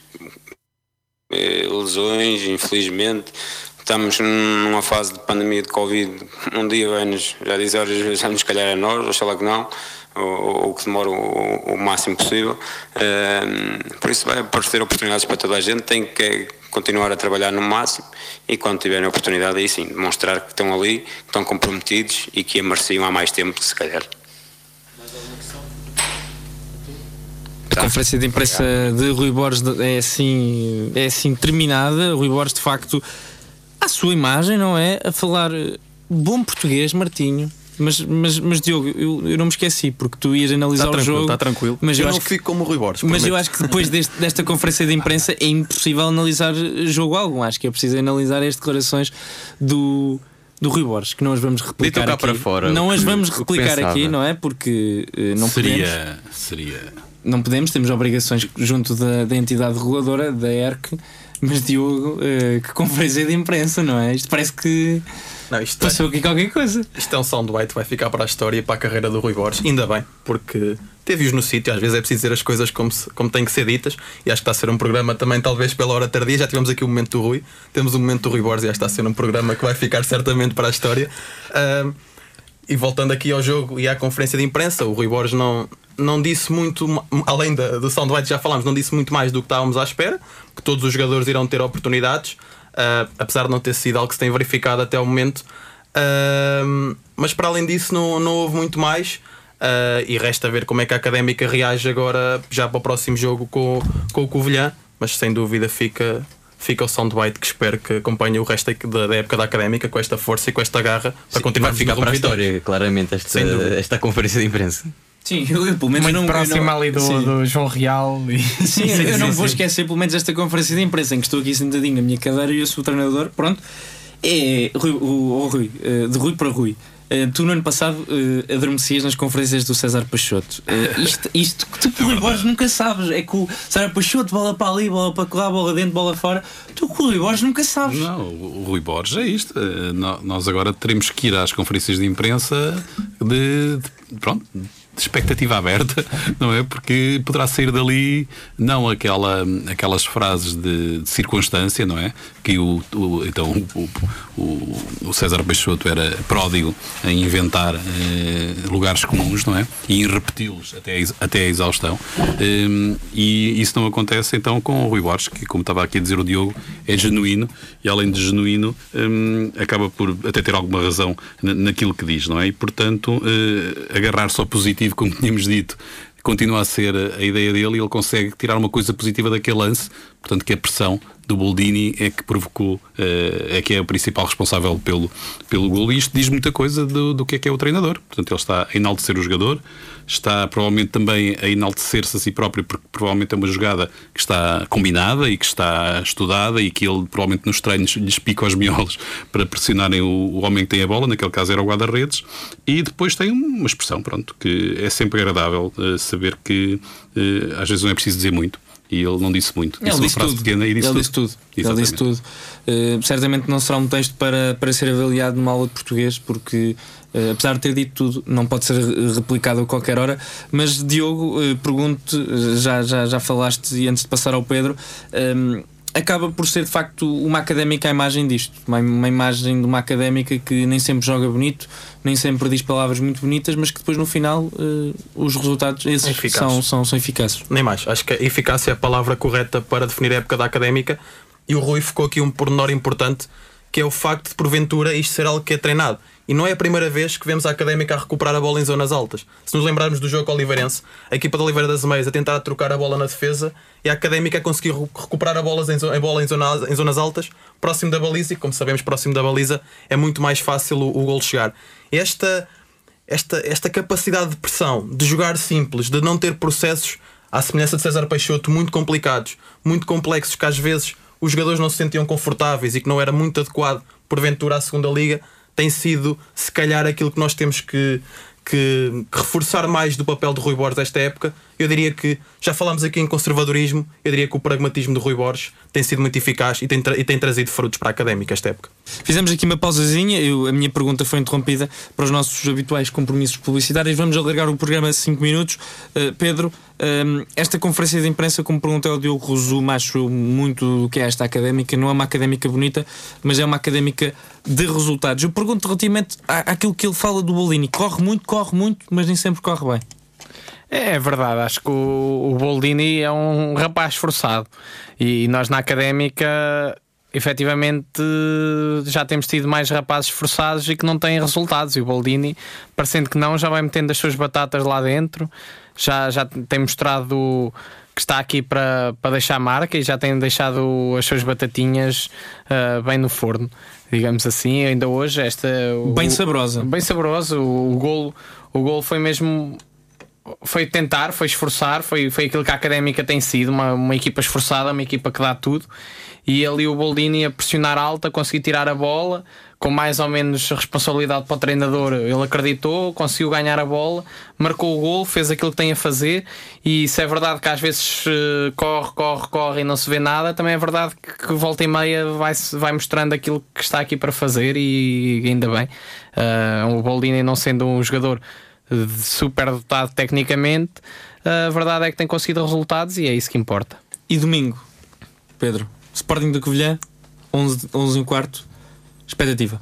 eh, lesões, infelizmente. Estamos numa fase de pandemia de Covid. Um dia vai-nos, já várias vezes, vamos calhar a nós, oxalá que não ou, ou que demore o, o, máximo possível. Uh, por isso vai aparecer oportunidades para toda a gente, tem que continuar a trabalhar no máximo e quando tiverem oportunidade aí sim, demonstrar que estão ali, que estão comprometidos e que a mereciam há mais tempo, se calhar. A conferência de imprensa de Rui Borges é assim, é assim terminada. Rui Borges, de facto, a sua imagem, não é? A falar bom português, Martinho, mas, mas, mas Diogo, eu, eu não me esqueci, porque tu ias analisar tá o jogo. Está tranquilo. Mas eu, eu acho que fico como o Rui Borges. Mas eu acho que depois deste, desta conferência de imprensa é impossível analisar jogo algum. Acho que é preciso analisar as declarações do do Rui Borges, que não as vamos replicar cá aqui. para fora, não as vamos replicar aqui, não é? Porque uh, não seria, podemos. Seria não podemos, temos obrigações junto da, da entidade reguladora, da ERC, mas Diogo, uh, que conferência de imprensa, não é? Isto parece que não, isto passou é, aqui qualquer coisa. Isto é um soundbite, vai ficar para a história e para a carreira do Rui Borges, ainda bem, porque teve-os no sítio, às vezes é preciso dizer as coisas como, se, como têm que ser ditas, e acho que está a ser um programa também, talvez pela hora tardia. Já tivemos aqui o momento do Rui, temos o momento do Rui Borges e acho que está a ser um programa que vai ficar certamente para a história. E voltando aqui ao jogo e à conferência de imprensa, o Rui Borges não, não disse muito, além da, do soundbite já falámos, não disse muito mais do que estávamos à espera, que todos os jogadores irão ter oportunidades, uh, apesar de não ter sido algo que se tem verificado até o momento. Uh, mas para além disso, não, não houve muito mais. Uh, e resta ver como é que a académica reage agora, já para o próximo jogo com, com o Covilhã. Mas sem dúvida fica, fica o soundbite que espero que acompanhe o resto da, da, época da académica com esta força e com esta garra para Sim, continuar a ficar para a história, claramente, esta, esta conferência de imprensa. Sim, eu, eu pelo menos Muito não, próximo não, ali do, do, João Real. E... Sim, sim, eu não vou esquecer pelo menos esta conferência de imprensa em que estou aqui sentadinho na minha cadeira e eu sou o treinador. Pronto, é Rui, o, o Rui, eh, de Rui para Rui. Uh, tu no ano passado uh, adormecias nas conferências do César Peixoto. Uh, isto, isto que tu, Rui Borges, nunca sabes. É que o César Peixoto, bola para ali, bola para lá, bola dentro, bola fora. Tu, com o Rui Borges, nunca sabes. Não, o Rui Borges é isto. nós agora teremos que ir às conferências de imprensa de, de pronto de expectativa aberta, não é? Porque poderá sair dali não aquela, aquelas frases de, de circunstância, não é? Que o, o então o, o, o, César Peixoto era pródigo em inventar eh, lugares comuns, não é? E em repeti-los até, até a exaustão. Um, e isso não acontece então com o Rui Borges, que, como estava aqui a dizer o Diogo, é genuíno e além de genuíno, um, acaba por até ter alguma razão naquilo que diz, não é? E portanto, uh, agarrar só positivo positivo, como tínhamos dito, continua a ser a ideia dele e ele consegue tirar uma coisa positiva daquele lance, portanto que a pressão do Boldini é que provocou, é que é o principal responsável pelo, pelo gol e isto diz muita coisa do, do que é que é o treinador. Portanto, ele está a enaltecer o jogador, está provavelmente também a enaltecer-se a si próprio, porque provavelmente é uma jogada que está combinada e que está estudada e que ele provavelmente nos treinos lhes pica os miolos para pressionarem o, o homem que tem a bola, naquele caso era o guarda-redes, e depois tem uma expressão, pronto, que é sempre agradável uh, saber que uh, às vezes não é preciso dizer muito e ele não disse muito. Ele disse, tudo. Pequena e disse ele tudo. disse tudo. Ele disse tudo. Uh, certamente não será um texto para, para ser avaliado numa aula de português, porque uh, apesar de ter dito tudo, não pode ser replicado a qualquer hora. Mas Diogo, uh, pergunto, já, já, já falaste e antes de passar ao Pedro. Um, acaba por ser de facto uma académica a imagem disto, uma, uma, imagem de uma académica que nem sempre joga bonito, nem sempre diz palavras muito bonitas, mas que depois no final uh, os resultados esses são, são, são eficazes. Nem mais, acho que a eficácia é a palavra correta para definir a época da académica e o Rui ficou aqui um pormenor importante que é o facto de porventura isto ser algo que é treinado. E não é a primeira vez que vemos a Académica a recuperar a bola em zonas altas. Se nos lembrarmos do jogo Oliveirense, a equipa de Oliveira das Meias a tentar trocar a bola na defesa e a Académica a conseguir recuperar a bola em, bola em, zonas, em zonas altas, próximo da baliza, e como sabemos, próximo da baliza é muito mais fácil o, o gol chegar. Esta, esta, esta capacidade de pressão, de jogar simples, de não ter processos, à semelhança de César Peixoto, muito complicados, muito complexos, que às vezes os jogadores não se sentiam confortáveis e que não era muito adequado, porventura, à segunda liga tem sido, se calhar, aquilo que nós temos que, que, que, reforçar mais do papel de Rui Borges esta época. Eu diria que, já falámos aqui em conservadorismo, eu diria que o pragmatismo de Rui Borges tem sido muito eficaz e tem, tra e tem trazido frutos para a académica esta época. Fizemos aqui uma pausazinha, eu, a minha pergunta foi interrompida para os nossos habituais compromissos publicitários. Vamos alargar o programa a 5 minutos. Uh, Pedro, um, esta conferência de imprensa, como perguntei ao Diogo Rosuma, acho muito do que é esta académica. Não é uma académica bonita, mas é uma académica de resultados. Eu pergunto relativamente à, àquilo que ele fala do Bolini. Corre muito, corre muito, mas nem sempre corre bem. É, é verdade, acho que o, o Boldini é um rapaz esforçado e nós na académica efetivamente já temos tido mais rapazes esforçados e que não têm resultados. E o Boldini, parecendo que não, já vai metendo as suas batatas lá dentro já, já tem mostrado que está aqui para, para deixar marca e já tem deixado as suas batatinhas uh, bem no forno, digamos assim. Ainda hoje, esta. Bem o, saborosa. Bem saborosa. O, o, golo, o golo foi mesmo. Foi tentar, foi esforçar, foi, foi aquilo que a académica tem sido, uma, uma equipa esforçada, uma equipa que dá tudo. e ali o Boldini a pressionar alta, conseguir tirar a bola com mais ou menos responsabilidade para o treinador, ele acreditou, conseguiu ganhar a bola, marcou o gol, fez aquilo que tem a fazer. E se é verdade que às vezes uh, corre, corre, corre e não se vê nada, também é verdade que, que volta e meia vai, vai mostrando aquilo que está aqui para fazer. E ainda bem, uh, o Boldini não sendo um jogador super dotado tecnicamente, a verdade é que tem conseguido resultados e é isso que importa. E domingo, Pedro, Sporting da Covilhã, 11, 11 e um quarto Expectativa.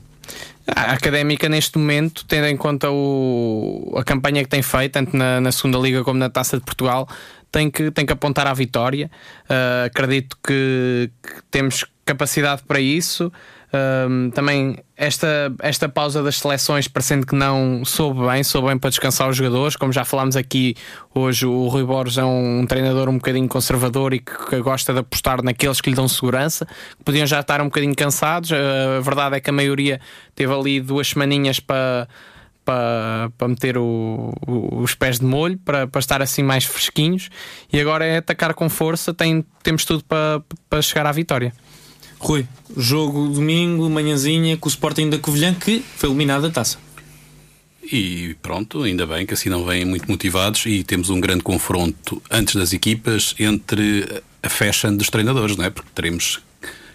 A académica, neste momento, tendo em conta o, a campanha que tem feito, tanto na, na segunda Liga como na Taça de Portugal, tem que, tem que apontar à vitória. Uh, acredito que, que, temos capacidade para isso. Um, também esta, esta pausa das seleções parecendo que não soube bem, soube bem para descansar os jogadores, como já falámos aqui hoje, o Rui Borges é um, treinador um bocadinho conservador e que, que, gosta de apostar naqueles que lhe dão segurança, que podiam já estar um bocadinho cansados. Uh, a verdade é que a maioria teve ali duas semaninhas para para, para meter o, o, os pés de molho, para, para estar assim mais fresquinhos. E agora é atacar com força, tem, temos tudo para, para chegar à vitória. Rui, jogo domingo, manhãzinha, com o Sporting da Covilhã, que foi eliminado da taça. E pronto, ainda bem que assim não vêm muito motivados e temos um grande confronto antes das equipas entre a fashion dos treinadores, não é? Porque teremos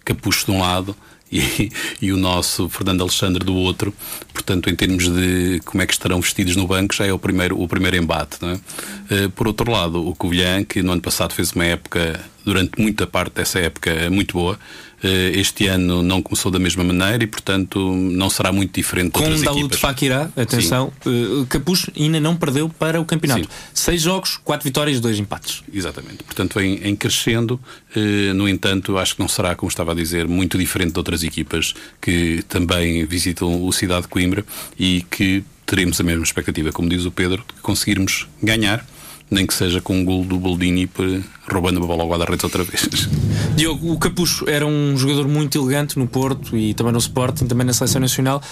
Capucho de um lado e, e, o nosso Fernando Alexandre do outro. Portanto, em termos de como é que estarão vestidos no banco, já é o primeiro, o primeiro embate. Não é? Uh, por outro lado, o Covilhã, que no ano passado fez uma época, durante muita parte dessa época, muito boa, eh, este ano não começou da mesma maneira e, portanto, não será muito diferente Com outras Daoud equipas. Fakira, atenção, Sim. Eh, Capucho ainda não perdeu para o campeonato. Sim. Seis jogos, quatro vitórias, dois empates. Exatamente. Portanto, em, em crescendo, eh, no entanto, acho que não será, como estava a dizer, muito diferente de outras equipas que também visitam o Cidade de Coimbra e que teremos a mesma expectativa, como diz o Pedro, de conseguirmos ganhar nem que seja com um gol do Boldini roubando a bola ao guarda-redes outra vez. Diogo, o Capucho era um jogador muito elegante no Porto e também no Sporting, também na Seleção Nacional.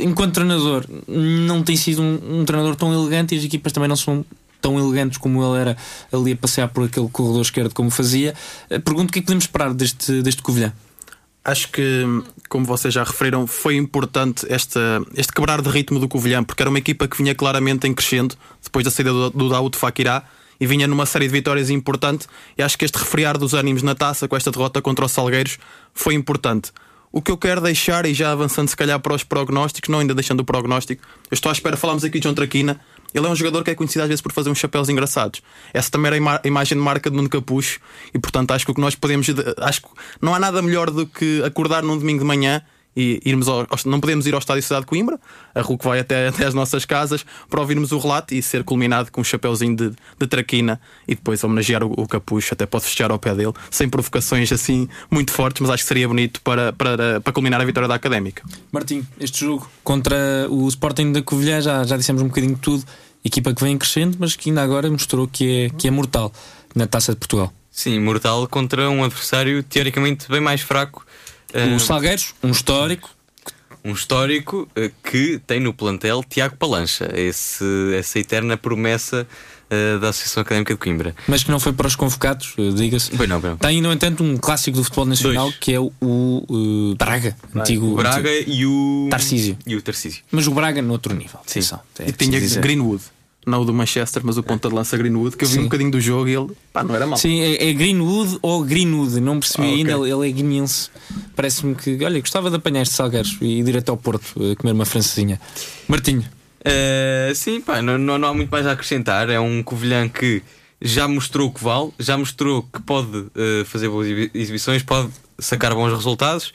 Enquanto treinador, não tem sido um, um treinador tão elegante e as equipas também não são tão elegantes como ele era ali a passear por aquele corredor esquerdo como fazia. Pergunto o que é que podemos esperar deste, deste Covilhã? Acho que, como vocês já referiram, foi importante este, este quebrar de ritmo do Covilhã, porque era uma equipa que vinha claramente em crescendo depois da saída do, do Daoud Fakirá e vinha numa série de vitórias importante. E acho que este refriar dos ânimos na taça com esta derrota contra os Salgueiros foi importante. O que eu quero deixar, e já avançando se calhar para os prognósticos, não ainda deixando o prognóstico, eu estou à espera, falámos aqui de João Traquina, ele é um jogador que é conhecido às vezes por fazer uns chapéus engraçados. Essa também era a imagem de marca de Nuno Capucho e, portanto, acho que o que nós podemos. Acho que não há nada melhor do que acordar num domingo de manhã e irmos ao, não podemos ir ao Estádio Cidade de Coimbra, a RUC vai até, até as nossas casas para ouvirmos o relato e ser culminado com um chapéuzinho de, de traquina e depois homenagear o, o capucho, até pode festejar ao pé dele, sem provocações assim muito fortes, mas acho que seria bonito para, para, para culminar a vitória da Académica. Martim, este jogo contra o Sporting da Covilhã, já, já dissemos um bocadinho de tudo equipa que vem crescendo, mas que ainda agora mostrou que é, que é mortal na taça de Portugal. Sim, mortal contra um adversário teoricamente bem mais fraco. O uh, Salgueiros, um histórico. Um histórico uh, que tem no plantel Tiago Palancha, esse, essa eterna promessa uh, da Associação Académica de Coimbra. Mas que não foi para os convocados, diga-se. Bem, não, bem. Tem, no entanto, um clássico do futebol nacional Dois. que é o, o Braga, Braga. antigo. Braga antigo. e o. Tarcísio. E o Tarcísio. Mas o Braga no outro nível. Sim. Atenção, é e tinha Greenwood não o do Manchester, mas o ponta de lança Greenwood, que eu vi Sim. um bocadinho do jogo e ele pá, não era mal. Sim, é, é Greenwood ou Greenwood, não percebi ah, okay. ainda, ele é guineense. Parece-me que, olha, gostava de apanhar este Salgueiros e ir direto ao Porto a comer uma francesinha. Martinho. Uh, sim, pá, não, não, não, há muito mais a acrescentar. É um Covilhã que já mostrou que vale, já mostrou que pode uh, fazer boas exibições, pode sacar bons resultados,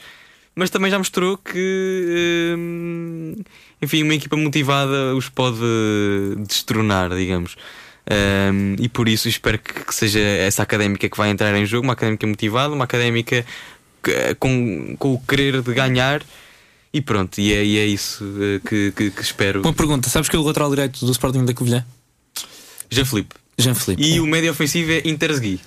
mas também já mostrou que. Uh, enfim, uma equipa motivada os pode destronar, digamos. Um, e por isso espero que, seja essa académica que vai entrar em jogo, uma académica motivada, uma académica que, com, com o querer de ganhar. E pronto, e é, e é isso uh, que, que, que, espero. Uma pergunta: sabes que é o lateral direito do Sporting da Covilhã? Jean Felipe. Jean Felipe. E é. o médio ofensivo é Intersgui.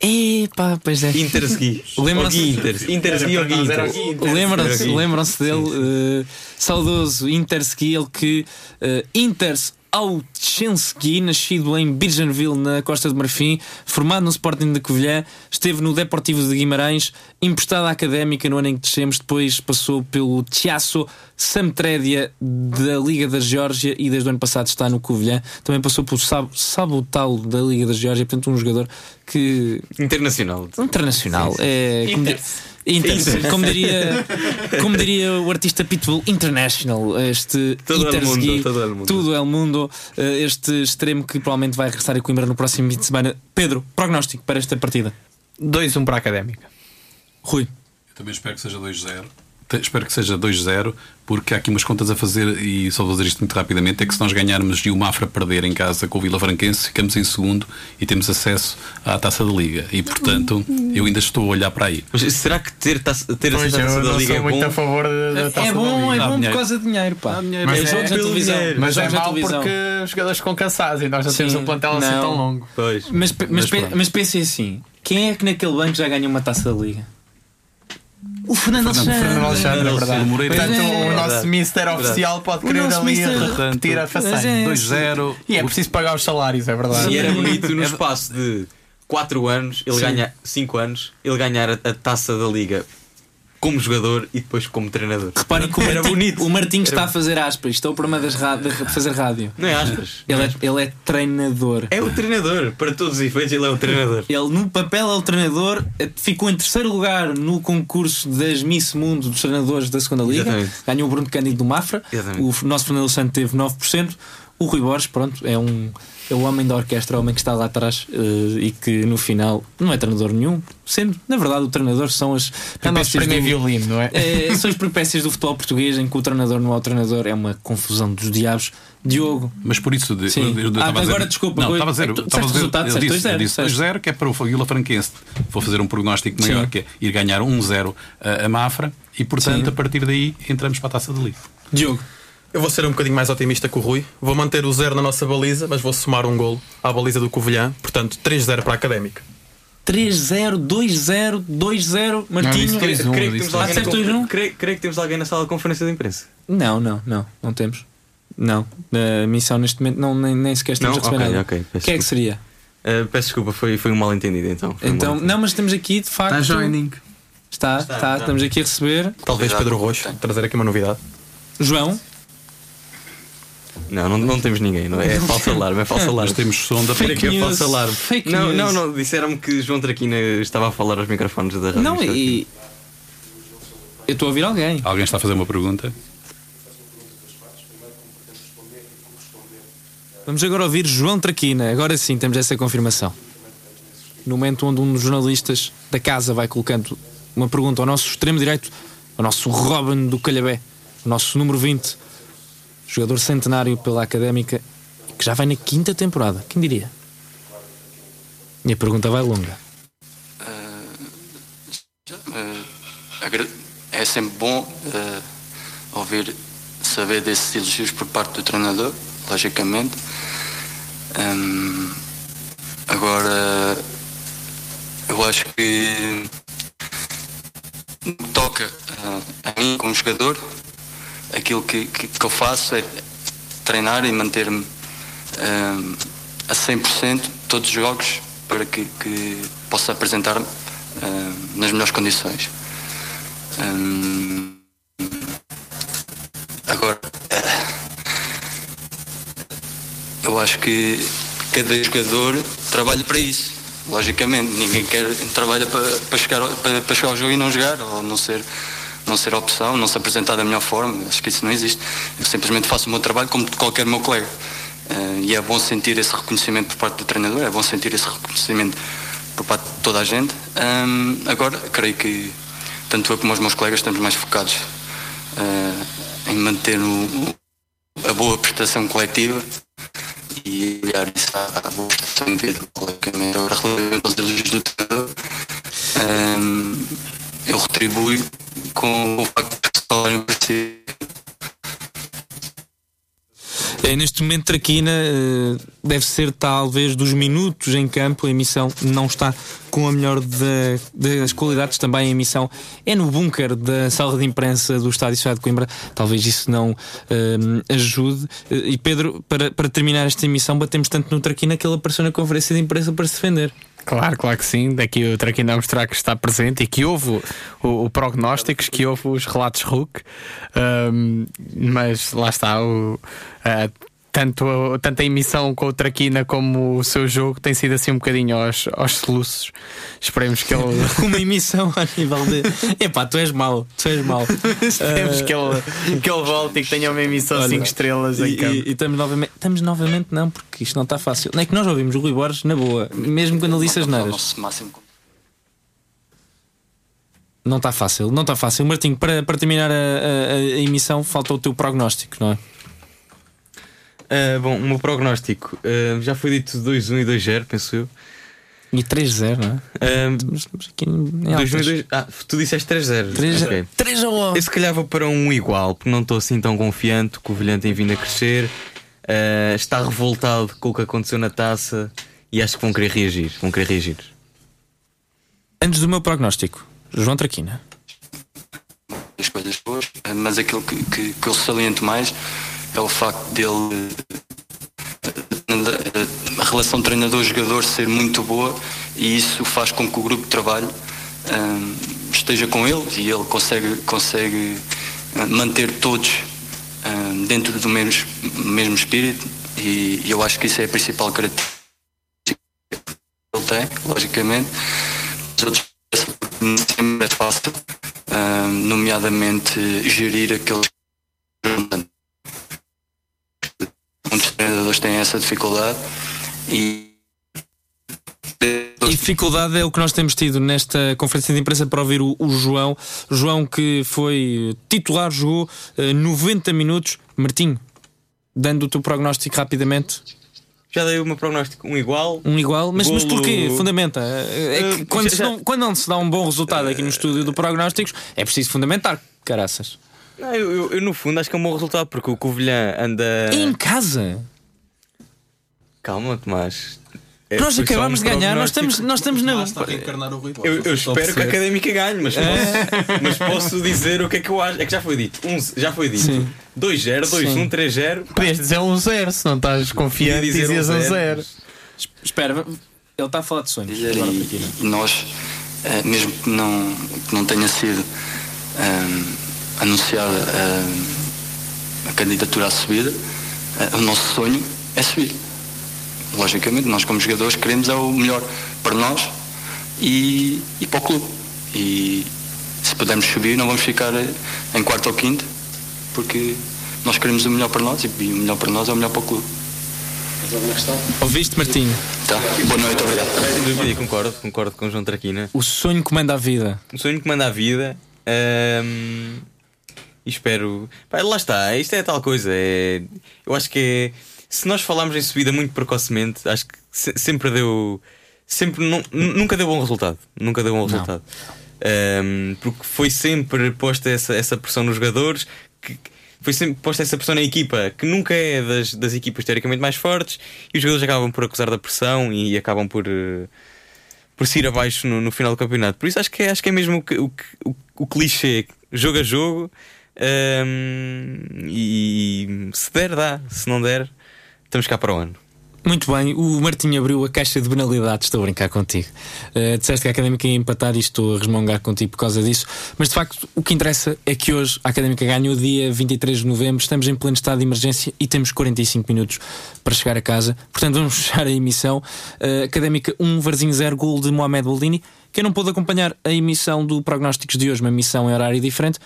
Epá, pois é. Intersgui. Lembram-se Inter, Intersgui ou Inter. Lembram-se lembram dele, uh, saudoso Intersgui, ele que uh, Inters Auchensky, nascido em Birgenville, na Costa de Marfim, formado no Sporting de Covilhã, esteve no Deportivo de Guimarães, emprestado à Académica no ano em que descemos, depois passou pelo Tiasso Samtredia da Liga da Geórgia e desde o ano passado está no Covilhã. Também passou pelo Sab Sabotal da Liga da Geórgia, portanto, um jogador que. Internacional. Internacional. É, como, Inter, como diria, como diria o artista Pitbull International, este todo Inter mundo, todo el mundo. tudo é o mundo, eh, este extremo que provavelmente vai regressar a Coimbra no próximo fim de semana. Pedro, prognóstico para esta partida? 2-1 para a Académica. Rui. Eu também espero que seja 2-0 espero que seja 2-0, porque há aqui umas contas a fazer e só vou dizer isto muito rapidamente: é que se nós ganharmos e o Mafra perder em casa com o Vila Franquense, ficamos em segundo e temos acesso à taça da Liga. E portanto, eu ainda estou a olhar para aí. Mas será que ter, taça, ter pois essa taça da Liga é muito bom? a favor da é taça é bom, É bom por causa de dinheiro, pá. Mas, é, jogos televisão. Mas é mau porque os jogadores ficam cansados e nós já temos um plantel assim tão longo. Pois. Mas, mas, mas, mas pensem assim: quem é que naquele banco já ganhou uma taça da Liga? O Fernando Alexandre. Fernando Alexandre, é verdade. Moreira. Portanto, é, o nosso Mister oficial pode querer ali repetir a façanha. 2-0. E é preciso pagar os salários, é verdade. E era bonito no espaço de 4 anos, ele ganha 5 anos, ele ganhar a, a taça da Liga como jogador e depois como treinador. Reparem que o Martim, bonito. o Martim está a fazer aspas. Estou para uma das fazer rádio. Não é aspas. Ele é, ele é treinador. É o treinador. Para todos os efeitos, ele é o treinador. Ele, no papel, é o treinador. Ficou em terceiro lugar no concurso das Miss Mundo dos treinadores da segunda Liga. Exatamente. Ganhou o Bruno Cândido do Mafra. Exatamente. O nosso Fernando Santos teve 9%. O Rui Borges, pronto, é um é o homem da orquestra, o homem que está lá atrás uh, e que no final não é treinador nenhum, sendo, na verdade, o treinador são as peripécias do violino, não é? é? São as peripécias do futebol português em que o treinador não é o treinador, é uma confusão dos diabos. Diogo. Mas por isso. De, Sim. Eu, eu ah, agora, dizer, desculpa. Não, estava a dizer. Estava a dizer eu disse 2-0, que é para o Vila Franquense. Vou fazer um prognóstico maior, Sim. que é ir ganhar 1-0 a, a Mafra e, portanto, Sim. a partir daí entramos para a taça de Liga. Diogo. Eu vou ser um bocadinho mais otimista que o Rui. Vou manter o zero na nossa baliza, mas vou somar um golo à baliza do Covilhã. Portanto, 3-0 para a Académica. 3-0, 2-0, 2-0, Martinho. Creio que temos alguém na sala de conferência de imprensa. Não, não, não, não temos. Não, a missão neste momento não, nem, nem sequer estamos não? a receber okay, nada. Okay, o que é que seria? Uh, peço desculpa, foi, foi um mal entendido então. Então, não, mas temos aqui de facto. Está joining. Está, está, está, estamos aqui a receber. Talvez Pedro Roxo trazer aqui uma novidade. João. Não, não, não temos ninguém, não é? É falso alarme, é falso alarme. Mas temos som da fake é é falso alarme. Fake não, news. não, não, disseram-me que João Traquina estava a falar aos microfones da rádio. Não, e. Eu estou a ouvir alguém. Alguém está a fazer uma pergunta? Vamos agora ouvir João Traquina. Agora sim temos essa confirmação. No momento onde um dos jornalistas da casa vai colocando uma pergunta ao nosso extremo direito, ao nosso Robin do Calhabé, o nosso número 20 jogador centenário pela Académica, que já vai na quinta temporada. Quem diria? Minha pergunta vai longa. Uh, uh, é sempre bom uh, ouvir, saber desses elogios por parte do treinador, logicamente. Um, agora, eu acho que toca a mim como jogador aquilo que, que, que eu faço é treinar e manter-me um, a 100% todos os jogos para que, que possa apresentar-me um, nas melhores condições. Um, agora, eu acho que cada jogador trabalha para isso. Logicamente, ninguém quer trabalha para, para, chegar, para, para chegar ao jogo e não jogar, ou não ser não ser opção, não se apresentar da melhor forma, acho que isso não existe. Eu simplesmente faço o meu trabalho como qualquer meu colega. Uh, e é bom sentir esse reconhecimento por parte do treinador, é bom sentir esse reconhecimento por parte de toda a gente. Agora, creio que tanto eu como os meus colegas estamos mais focados uh, em manter o, a boa prestação coletiva e olhar isso à, boa prestação individual. Agora, relativamente aos elogios do treinador, eu retribuo com o facto de o É, neste momento, Traquina uh, deve ser talvez dos minutos em campo. A emissão não está com a melhor de, das qualidades. Também a emissão é no bunker da sala de imprensa do Estádio Cidade de Coimbra. Talvez isso não uh, ajude. Uh, e Pedro, para, para terminar esta emissão, batemos tanto no Traquina que ele apareceu na conferência de imprensa para se defender. Claro, claro que sim. Daqui o Traquina a mostrar que está presente e que houve o, o prognósticos, que houve os relatos RUC, um, mas lá está o. Uh, tanto, tanto a emissão com o Traquina como o seu jogo tem sido assim um bocadinho aos, aos soluços. Esperemos que ele. Uma emissão a nível de. Epá, tu és mau, tu és mau. Esperemos uh... que, ele, que ele volte e que tenha uma emissão 5 estrelas e, em campo. E, e, estamos novamente. Estamos novamente, não, porque isto não está fácil. Não é que nós ouvimos o Rui Borges na boa, mesmo quando ele disse as neiras. Não está fácil, não está fácil. Martinho, para, para terminar a, a, a emissão, falta o teu prognóstico, não é? Uh, bom, o meu prognóstico uh, já foi dito 2-1 e 2-0, penso eu. E 3-0, não é? Uh, Estamos aqui em 2 2 Ah, tu disseste 3-0. 3 okay. 3 1 Eu se calhar vou para um igual, porque não estou assim tão confiante que o Vilhante tem vindo a crescer. Uh, está revoltado com o que aconteceu na taça e acho que vão querer reagir. Vão querer reagir. Antes do meu prognóstico, João Traquina. As coisas boas, mas aquilo que, que, que eu saliento mais é o facto dele a relação treinador-jogador ser muito boa e isso faz com que o grupo de trabalho um, esteja com ele e ele consegue, consegue hum, manter todos um, dentro do mesmo, mesmo espírito e, e, eu acho que isso é a principal característica que ele tem, logicamente. Os outros sempre é fácil, um, nomeadamente gerir aqueles muitos treinadores têm essa dificuldade e e dificuldade é o que nós temos tido nesta conferência de imprensa para ouvir o, o João. João que foi titular, jogou uh, eh, 90 minutos. Martinho, dando o teu prognóstico rapidamente. Já dei o meu prognóstico, um igual. Um igual, mas, Golo... mas porquê? Fundamenta. É que uh, quando, já... se não, quando não se dá um bom resultado aqui no estúdio do prognósticos, é preciso fundamentar, caraças. Não, eu, eu, eu, no fundo acho que é um bom resultado porque o Covilhã anda. Em casa? Calma, Tomás. É, nós acabamos de ganhar, nós estamos, nós estamos na. Eu, eu espero que a académica ganhe, mas, posso, mas posso dizer o que é que eu acho. É que já foi dito. Um, já foi dito. 2-0, 2-1, 3-0. Podias dizer 1-0, um se não estás confiante, dizias 1-0. Um Espera, ele está a falar de sonhos. Agora, e nós, eh, mesmo que não, que não tenha sido. Um, ehm, anunciada a, candidatura à subida, o nosso sonho é subir. Logicamente, nós como jogadores queremos é o melhor para nós e, e para o clube. E se pudermos subir não vamos ficar em quarto ou quinto, porque nós queremos o melhor para nós e o melhor para nós é o melhor para o clube. Ouviste, Martinho? Tá. Boa noite, obrigado. concordo, concordo com o João Traquina. O sonho comanda a vida. O sonho comanda a vida. Hum, e espero. Pá, lá está, isto é tal coisa. É... Eu acho que é. Se nós falarmos em subida muito precocemente, acho que se, sempre deu. Sempre, não, nunca deu bom resultado. Nunca deu bom resultado. Um, porque foi sempre posta essa, essa pressão nos jogadores. Que, foi sempre posta essa pressão na equipa, que nunca é das, das equipas teoricamente mais fortes, e os jogadores acabam por acusar da pressão e acabam por, uh, por se ir abaixo no, no, final do campeonato. Por isso acho que é, acho que é mesmo o, o, o, o clichê, jogo a jogo, um, e se der, dá. Se não der, estamos cá para o ano. Muito bem, o Martinho abriu a caixa de banalidades, estou a brincar contigo. Uh, disseste que a Académica ia empatar e estou a resmungar contigo por causa disso. Mas de facto, o que interessa é que hoje a Académica ganhou dia 23 de novembro, estamos em pleno estado de emergência e temos 45 minutos para chegar a casa. Portanto, vamos fechar a emissão. Uh, Académica 1, Varzinho 0, gol de Mohamed Boldini. Quem não pôde acompanhar a emissão do Prognósticos de hoje, uma emissão em horário diferente,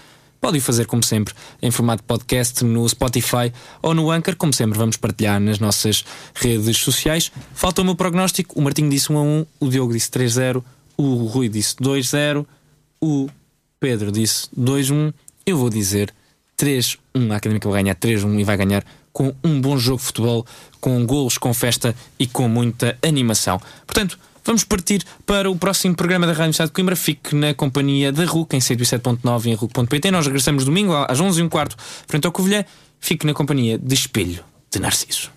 Pode fazer como sempre em formato podcast no Spotify ou no Anchor, como sempre vamos partilhar nas nossas redes sociais. Falta o meu prognóstico, o Martinho disse 1 a 1, o Diogo disse 3-0, o Rui disse 2-0, o Pedro disse 2-1, eu vou dizer 3-1, a Académica vai ganhar 3-1 e vai ganhar com um bom jogo de futebol, com golos, com festa e com muita animação. Portanto, Vamos partir para o próximo programa da Rádio Universidade de Coimbra. Fique na companhia da RUC em 107.9 em RUC.pt. Nós regressamos domingo às 11h15 frente ao Covilhã. Fique na companhia de Espelho de Narciso.